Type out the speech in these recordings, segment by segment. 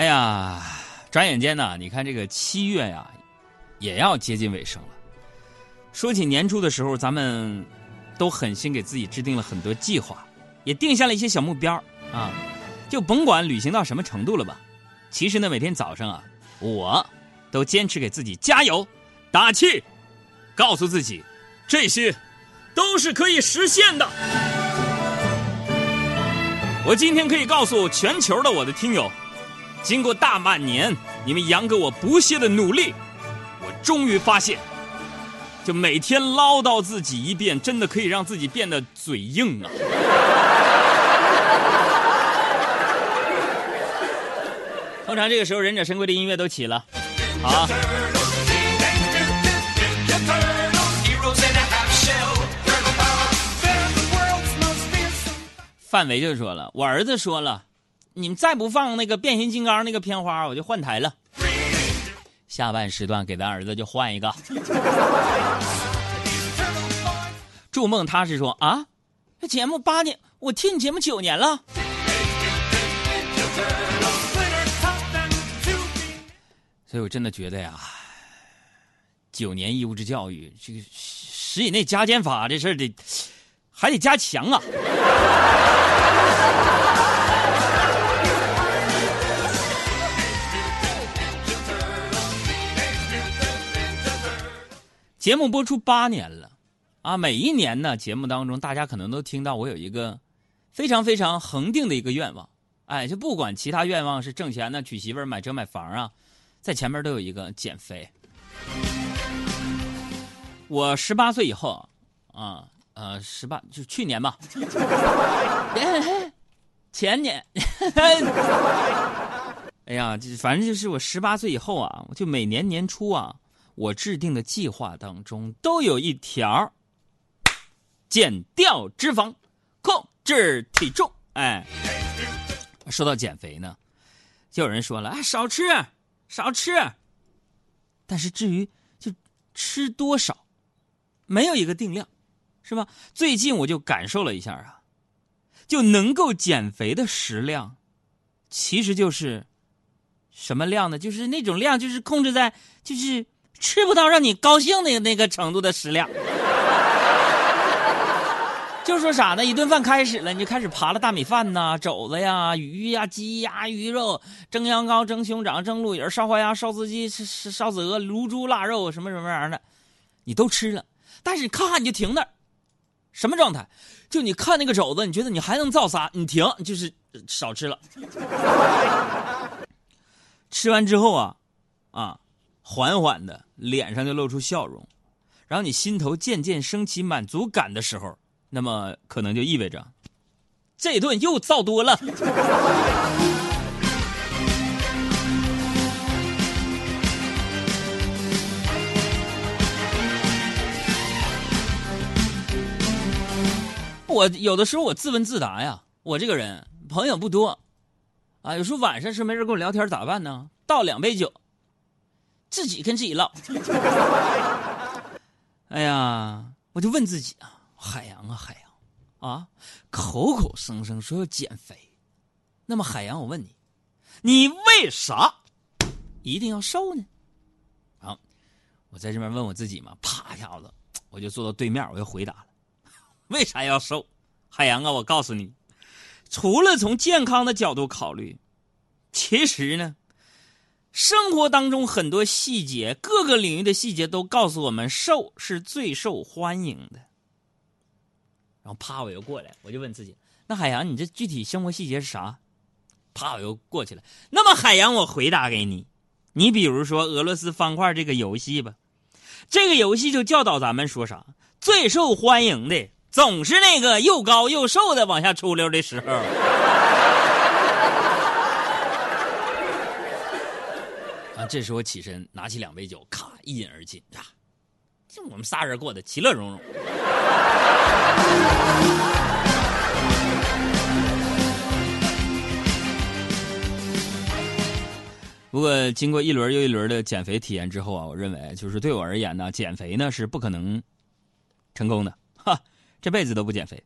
哎呀，转眼间呢，你看这个七月呀，也要接近尾声了。说起年初的时候，咱们都狠心给自己制定了很多计划，也定下了一些小目标啊，就甭管履行到什么程度了吧。其实呢，每天早上啊，我都坚持给自己加油打气，告诉自己，这些都是可以实现的。我今天可以告诉全球的我的听友，经过大半年你们杨哥我不懈的努力，我终于发现，就每天唠叨自己一遍，真的可以让自己变得嘴硬啊。通常这个时候，忍者神龟的音乐都起了，啊。范围就说了，我儿子说了，你们再不放那个变形金刚那个片花，我就换台了。下半时段给咱儿子就换一个。筑梦踏实说啊，这节目八年，我听你节目九年了。所以我真的觉得呀，九年义务制教育这个十以内加减法这事儿得还得加强啊。节目播出八年了，啊，每一年呢，节目当中大家可能都听到我有一个非常非常恒定的一个愿望，哎，就不管其他愿望是挣钱呢、娶媳妇儿、买车买房啊，在前面都有一个减肥。我十八岁以后啊，呃，十八就去年吧，前年，哎呀，反正就是我十八岁以后啊，我就每年年初啊。我制定的计划当中都有一条：减掉脂肪，控制体重。哎，说到减肥呢，就有人说了：“哎，少吃，少吃。”但是至于就吃多少，没有一个定量，是吧？最近我就感受了一下啊，就能够减肥的食量，其实就是什么量呢？就是那种量，就是控制在就是。吃不到让你高兴的那个程度的食量，就说啥呢？一顿饭开始了，你就开始扒了大米饭呐、肘子呀、鱼呀、鸡鸭鱼肉、蒸羊羔、蒸熊掌、蒸鹿尾、烧花鸭、烧子鸡、烧烧子鹅、卤猪腊肉什么什么玩意儿的，你都吃了。但是你看你就停那儿，什么状态？就你看那个肘子，你觉得你还能造仨，你停，就是少吃了。吃完之后啊，啊。缓缓的，脸上就露出笑容，然后你心头渐渐升起满足感的时候，那么可能就意味着这顿又造多了。我有的时候我自问自答呀，我这个人朋友不多，啊，有时候晚上是没人跟我聊天咋办呢？倒两杯酒。自己跟自己唠，哎呀，我就问自己啊，海洋啊，海洋，啊，口口声声说要减肥，那么海洋，我问你，你为啥一定要瘦呢？啊，我在这边问我自己嘛，啪一下子，我就坐到对面，我就回答了，为啥要瘦？海洋啊，我告诉你，除了从健康的角度考虑，其实呢。生活当中很多细节，各个领域的细节都告诉我们，瘦是最受欢迎的。然后啪，我又过来，我就问自己：那海洋，你这具体生活细节是啥？啪，我又过去了。那么海洋，我回答给你：你比如说俄罗斯方块这个游戏吧，这个游戏就教导咱们说啥？最受欢迎的总是那个又高又瘦的往下出溜的时候。这时我起身，拿起两杯酒，咔一饮而尽，呀，就我们仨人过得其乐融融。不过经过一轮又一轮的减肥体验之后啊，我认为就是对我而言呢，减肥呢是不可能成功的，哈，这辈子都不减肥。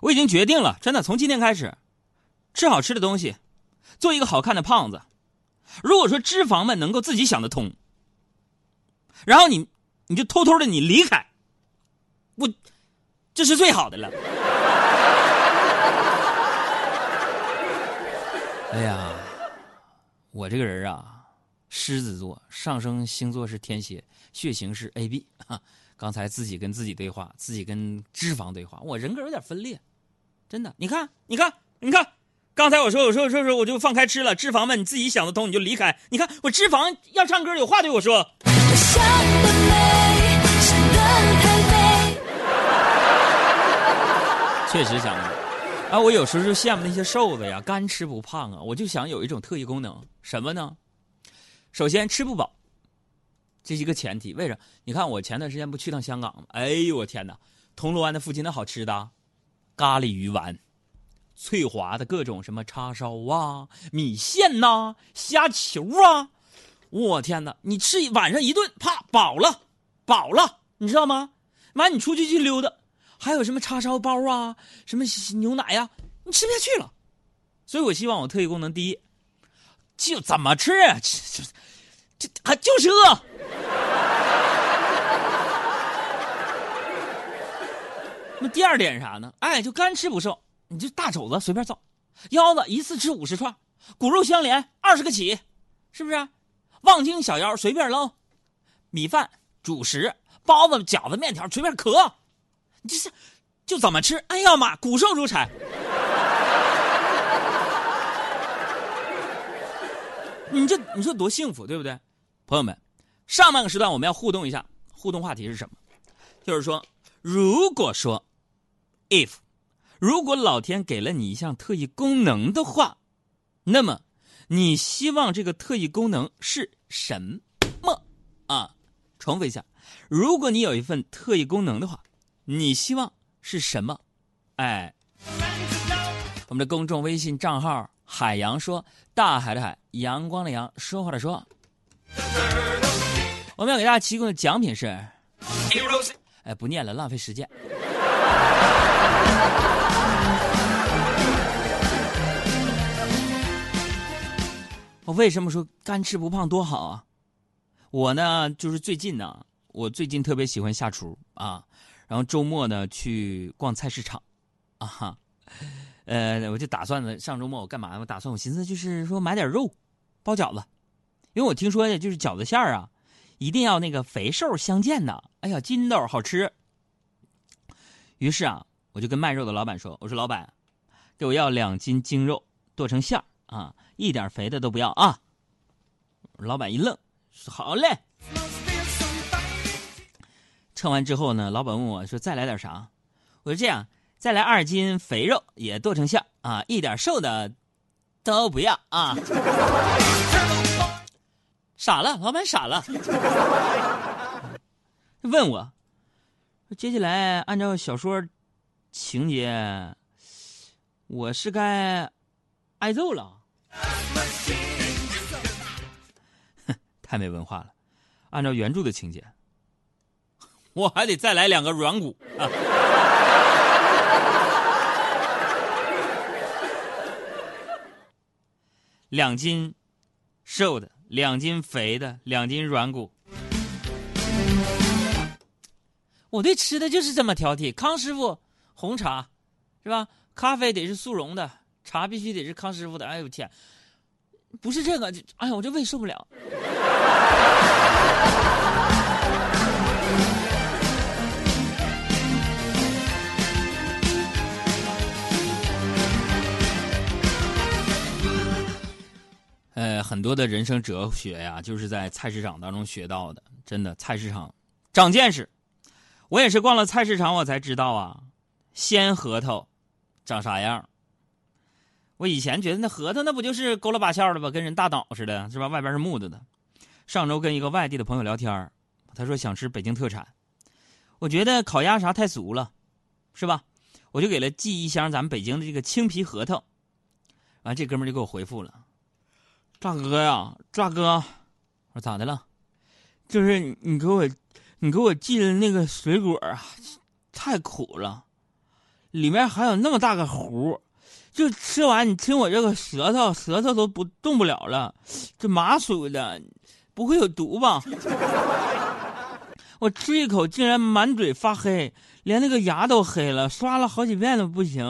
我已经决定了，真的从今天开始，吃好吃的东西，做一个好看的胖子。如果说脂肪们能够自己想得通，然后你你就偷偷的你离开，我这是最好的了。哎呀，我这个人啊，狮子座，上升星座是天蝎，血型是 AB 啊。刚才自己跟自己对话，自己跟脂肪对话，我人格有点分裂，真的。你看，你看，你看，刚才我说，我说，我说，说，我就放开吃了。脂肪们，你自己想得通，你就离开。你看，我脂肪要唱歌，有话对我说。确实想啊，我有时候就羡慕那些瘦子呀，干吃不胖啊。我就想有一种特异功能，什么呢？首先吃不饱。这是一个前提，为啥？你看我前段时间不去趟香港吗？哎呦我天哪！铜锣湾的附近那好吃的，咖喱鱼丸，脆滑的各种什么叉烧啊、米线呐、虾球啊，我天哪！你吃晚上一顿，啪饱了，饱了，你知道吗？完你出去去溜达，还有什么叉烧包啊、什么牛奶呀，你吃不下去了。所以我希望我特异功能第一，就怎么吃啊？这这还就是饿。那第二点啥呢？哎，就干吃不瘦，你就大肘子随便造，腰子一次吃五十串，骨肉相连二十个起，是不是？望京小腰随便捞，米饭、主食、包子、饺子、面条随便嗑，你这是就怎么吃？哎呀妈，骨瘦如柴！你这你说多幸福，对不对？朋友们，上半个时段我们要互动一下，互动话题是什么？就是说，如果说。if，如果老天给了你一项特异功能的话，那么你希望这个特异功能是什么？啊，重复一下，如果你有一份特异功能的话，你希望是什么？哎，我们的公众微信账号“海洋说”，大海的海，阳光的阳，说话的说。我们要给大家提供的奖品是，哎，不念了，浪费时间。我 为什么说干吃不胖多好啊？我呢，就是最近呢，我最近特别喜欢下厨啊，然后周末呢去逛菜市场，啊哈，呃，我就打算呢，上周末我干嘛？我打算我寻思就是说买点肉，包饺子，因为我听说就是饺子馅儿啊，一定要那个肥瘦相间的，哎呀，筋道好吃。于是啊。我就跟卖肉的老板说：“我说老板，给我要两斤精肉剁成馅儿啊，一点肥的都不要啊。”老板一愣，说：“好嘞。”称完之后呢，老板问我说：“再来点啥？”我说：“这样，再来二斤肥肉也剁成馅儿啊，一点瘦的都不要啊。”傻了，老板傻了，问我：“接下来按照小说。”情节，我是该挨揍了。哼，太没文化了。按照原著的情节，我还得再来两个软骨。两斤瘦的，两斤肥的，两斤软骨。我对吃的就是这么挑剔，康师傅。红茶，是吧？咖啡得是速溶的，茶必须得是康师傅的。哎呦天，不是这个，哎呀，我这胃受不了。呃，很多的人生哲学呀，就是在菜市场当中学到的。真的，菜市场长见识。我也是逛了菜市场，我才知道啊。鲜核桃长啥样？我以前觉得那核桃那不就是勾了八翘的吧，跟人大脑似的，是吧？外边是木的的。上周跟一个外地的朋友聊天他说想吃北京特产，我觉得烤鸭啥太俗了，是吧？我就给了寄一箱咱们北京的这个青皮核桃。完，这哥们就给我回复了：“大哥呀，大哥，我说咋的了？就是你给我，你给我寄的那个水果啊，太苦了。”里面还有那么大个核，就吃完，你听我这个舌头，舌头都不动不了了，这麻酥的，不会有毒吧？我吃一口，竟然满嘴发黑，连那个牙都黑了，刷了好几遍都不行。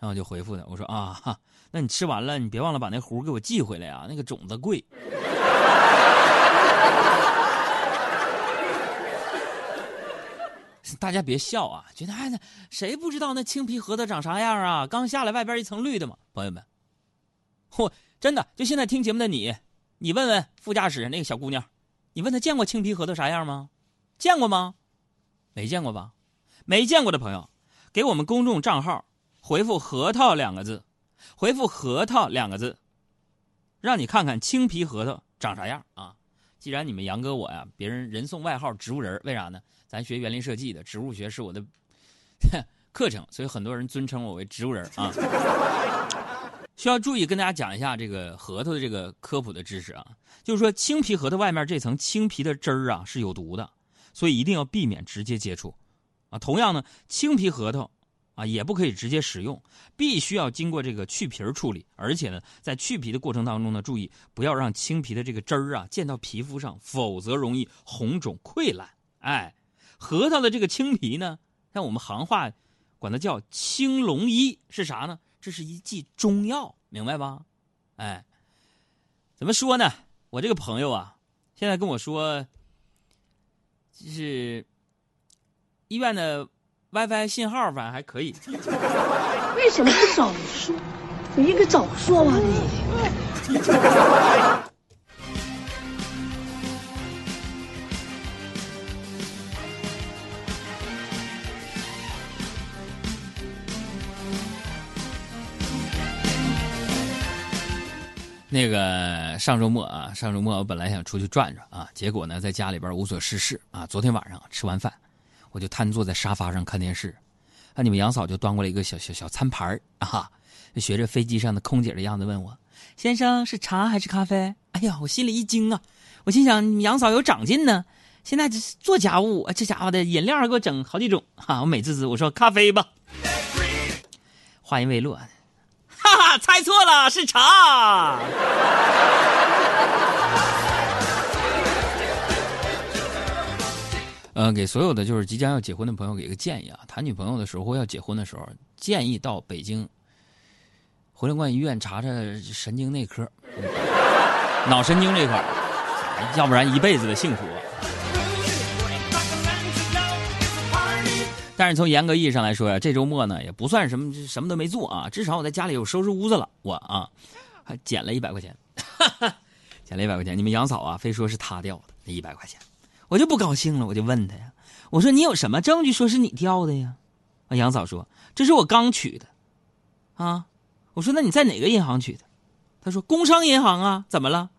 然后就回复他，我说啊，那你吃完了，你别忘了把那核给我寄回来啊，那个种子贵。大家别笑啊！觉得哎，谁不知道那青皮核桃长啥样啊？刚下来，外边一层绿的嘛。朋友们，嚯，真的！就现在听节目的你，你问问副驾驶那个小姑娘，你问她见过青皮核桃啥样吗？见过吗？没见过吧？没见过的朋友，给我们公众账号回复“核桃”两个字，回复“核桃”两个字，让你看看青皮核桃长啥样啊！既然你们杨哥我呀，别人人送外号“植物人”，为啥呢？咱学园林设计的，植物学是我的 课程，所以很多人尊称我为植物人啊。需要注意跟大家讲一下这个核桃的这个科普的知识啊，就是说青皮核桃外面这层青皮的汁儿啊是有毒的，所以一定要避免直接接触啊。同样呢，青皮核桃啊也不可以直接食用，必须要经过这个去皮处理，而且呢，在去皮的过程当中呢，注意不要让青皮的这个汁儿啊溅到皮肤上，否则容易红肿溃烂。哎。核桃的这个青皮呢，像我们行话，管它叫青龙医，是啥呢？这是一剂中药，明白吧？哎，怎么说呢？我这个朋友啊，现在跟我说，就是医院的 WiFi 信号反正还可以。为什么不早说？你应该早说啊你！那个上周末啊，上周末我本来想出去转转啊，结果呢，在家里边无所事事啊。昨天晚上吃完饭，我就瘫坐在沙发上看电视，啊，你们杨嫂就端过来一个小小小餐盘啊，学着飞机上的空姐的样子问我：“先生是茶还是咖啡？”哎呀，我心里一惊啊，我心想你们杨嫂有长进呢，现在做家务，这家伙的饮料给我整好几种哈。我美滋滋我说咖啡吧，话音未落。哈哈，猜错了，是茶。呃，给所有的就是即将要结婚的朋友给一个建议啊，谈女朋友的时候或要结婚的时候，建议到北京回龙观医院查查神经内科，脑神经这块儿要不然一辈子的幸福。但是从严格意义上来说呀，这周末呢也不算什么什么都没做啊，至少我在家里有收拾屋子了。我啊，还捡了一百块钱，哈 哈捡了一百块钱。你们杨嫂啊，非说是他掉的那一百块钱，我就不高兴了，我就问他呀，我说你有什么证据说是你掉的呀？啊，杨嫂说这是我刚取的，啊，我说那你在哪个银行取的？他说工商银行啊，怎么了？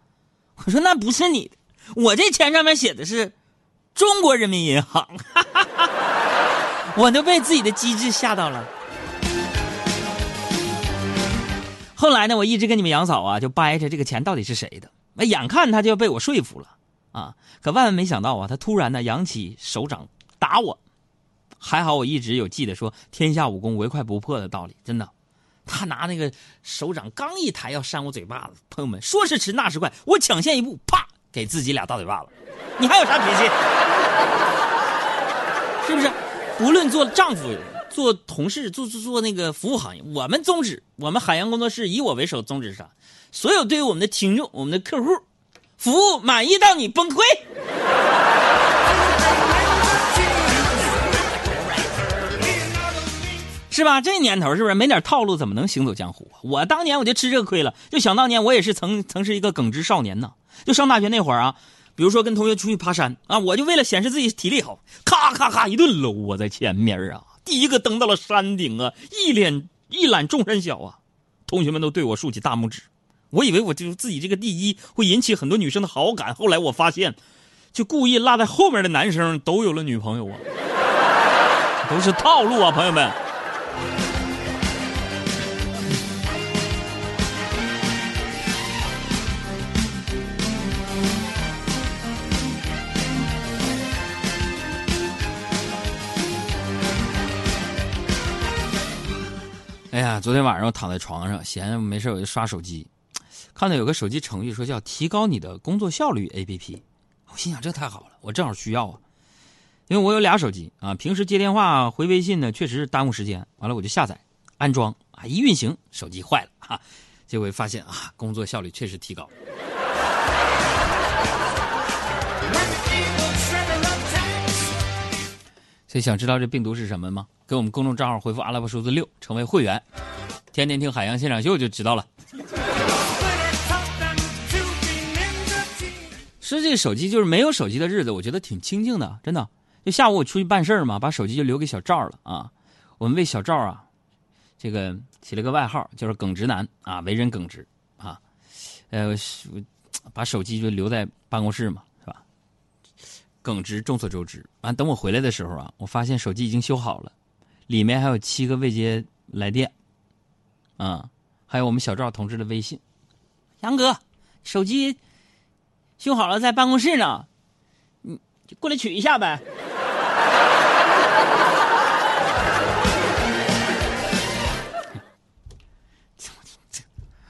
我说那不是你的，我这钱上面写的是中国人民银行。我都被自己的机智吓到了。后来呢，我一直跟你们杨嫂啊，就掰扯这个钱到底是谁的。那眼看他就要被我说服了啊，可万万没想到啊，他突然呢扬起手掌打我。还好我一直有记得说“天下武功唯快不破”的道理，真的。他拿那个手掌刚一抬要扇我嘴巴子，朋友们说时迟那时快，我抢先一步，啪给自己俩大嘴巴子。你还有啥脾气？是不是？无论做丈夫、做同事、做做做那个服务行业，我们宗旨，我们海洋工作室以我为首，宗旨是啥？所有对于我们的听众、我们的客户，服务满意到你崩溃，是吧？这年头是不是没点套路怎么能行走江湖？我当年我就吃这个亏了。就想当年我也是曾曾是一个耿直少年呢。就上大学那会儿啊。比如说跟同学出去爬山啊，我就为了显示自己体力好，咔咔咔一顿搂我在前面啊，第一个登到了山顶啊，一脸一览众山小啊，同学们都对我竖起大拇指，我以为我就自己这个第一会引起很多女生的好感，后来我发现，就故意落在后面的男生都有了女朋友啊，都是套路啊，朋友们。哎呀，昨天晚上我躺在床上，闲着没事我就刷手机，看到有个手机程序说叫提高你的工作效率 APP，我心想这太好了，我正好需要啊，因为我有俩手机啊，平时接电话回微信呢确实是耽误时间，完了我就下载安装啊，一运行手机坏了哈，结果发现啊工作效率确实提高。所以想知道这病毒是什么吗？给我们公众账号回复阿拉伯数字六，成为会员，天天听海洋现场秀就知道了。是这个手机，就是没有手机的日子，我觉得挺清静的，真的。就下午我出去办事儿嘛，把手机就留给小赵了啊。我们为小赵啊，这个起了个外号，叫做“耿直男”啊，为人耿直啊。呃，把手机就留在办公室嘛。是吧耿直，众所周知。完，等我回来的时候啊，我发现手机已经修好了，里面还有七个未接来电，啊，还有我们小赵同志的微信。杨哥，手机修好了，在办公室呢，你就过来取一下呗。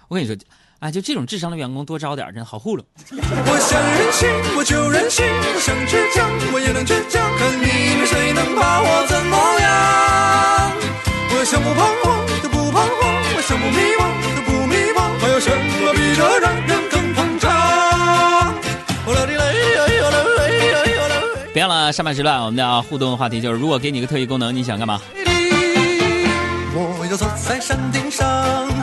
我跟你说。啊，就这种智商的员工多招点，真好糊弄。我想任性，我就任性；我想倔强，我也能倔强。看你们谁能把我怎么样？我想不彷徨，就不彷徨；我想不迷惘，就不迷茫。还有什么上半时段我们的互动话题就是：如果给你一个特异功能，你想干嘛？我要坐在山顶上。